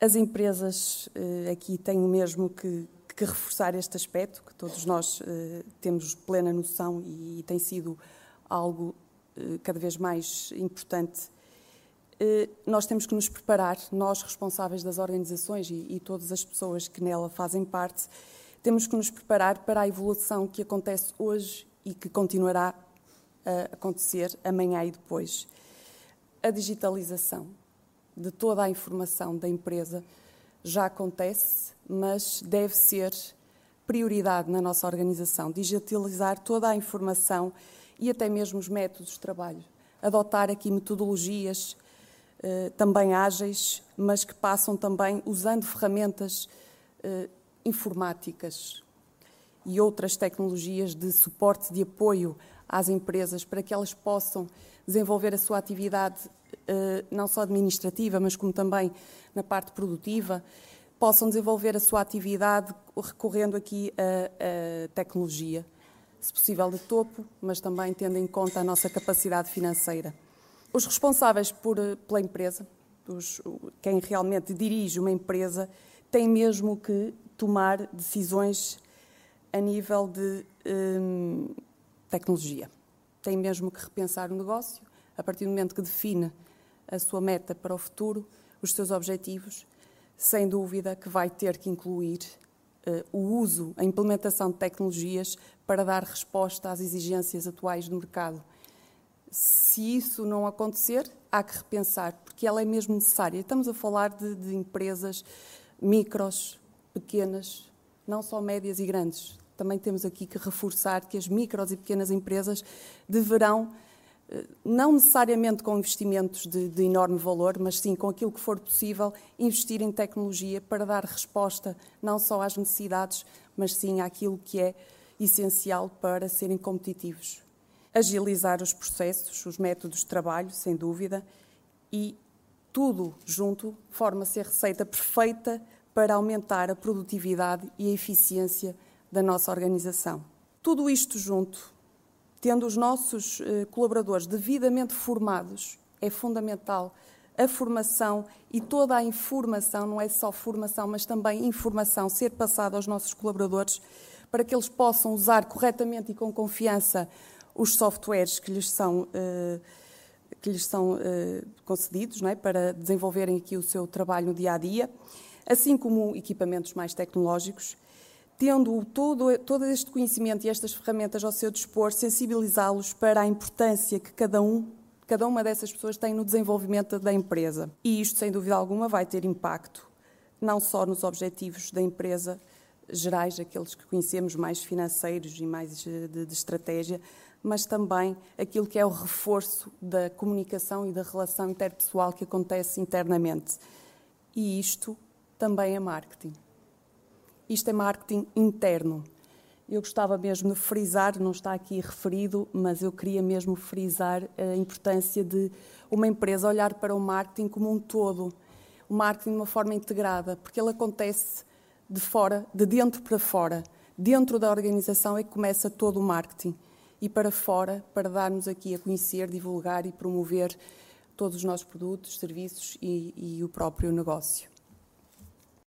As empresas eh, aqui têm mesmo que, que, reforçar este aspecto, que todos nós eh, temos plena noção e, tem sido algo eh, cada vez mais importante. Nós temos que nos preparar, nós responsáveis das organizações e, e todas as pessoas que nela fazem parte, temos que nos preparar para a evolução que acontece hoje e que continuará a acontecer amanhã e depois. A digitalização de toda a informação da empresa já acontece, mas deve ser prioridade na nossa organização digitalizar toda a informação e até mesmo os métodos de trabalho. Adotar aqui metodologias eh, também ágeis, mas que passam também usando ferramentas eh, informáticas e outras tecnologias de suporte, de apoio às empresas para que elas possam desenvolver a sua atividade eh, não só administrativa, mas como também na parte produtiva, possam desenvolver a sua atividade recorrendo aqui à, tecnologia, se possível de topo, mas também tendo em conta a nossa capacidade financeira. Os responsáveis por, pela empresa, os, quem realmente dirige uma empresa, têm mesmo que tomar decisões a nível de hum, tecnologia. Tem mesmo que repensar o negócio a partir do momento que define a sua meta para o futuro, os seus objetivos, sem dúvida que vai ter que incluir uh, o uso, a implementação de tecnologias para dar resposta às exigências atuais do mercado. Se isso não acontecer, há que repensar, porque ela é mesmo necessária. Estamos a falar de, de empresas micros, pequenas, não só médias e grandes. Também temos aqui que reforçar que as micros e pequenas empresas deverão, eh, não necessariamente com investimentos de, de, enorme valor, mas sim com aquilo que for possível, investir em tecnologia para dar resposta não só às necessidades, mas sim àquilo que é essencial para serem competitivos. Agilizar os processos, os métodos de trabalho, sem dúvida, e tudo junto forma-se a receita perfeita para aumentar a produtividade e a eficiência da nossa organização. Tudo isto junto, tendo os nossos eh, colaboradores devidamente formados, é fundamental a formação e toda a informação, não é só formação, mas também informação, ser passada aos nossos colaboradores para que eles possam usar corretamente e com confiança os softwares que lhes são, eh, que lhes são eh, concedidos não é? para desenvolverem aqui o seu trabalho no dia a dia assim como equipamentos mais tecnológicos, tendo todo, todo este conhecimento e estas ferramentas ao seu dispor, sensibilizá-los para a importância que cada um, cada uma dessas pessoas tem no desenvolvimento da empresa. E isto, sem dúvida alguma, vai ter impacto não só nos objetivos da empresa gerais, aqueles que conhecemos mais financeiros e mais de, de estratégia, mas também aquilo que é o reforço da comunicação e da relação interpessoal que acontece internamente. E isto também é marketing. Isto é marketing interno. Eu gostava mesmo de frisar, não está aqui referido, mas eu queria mesmo frisar a importância de uma empresa olhar para o marketing como um todo, o marketing de uma forma integrada, porque ele acontece de fora, de dentro para fora. Dentro da organização é que começa todo o marketing e para fora, para darmos aqui a conhecer, divulgar e promover todos os nossos produtos, serviços e, e o próprio negócio.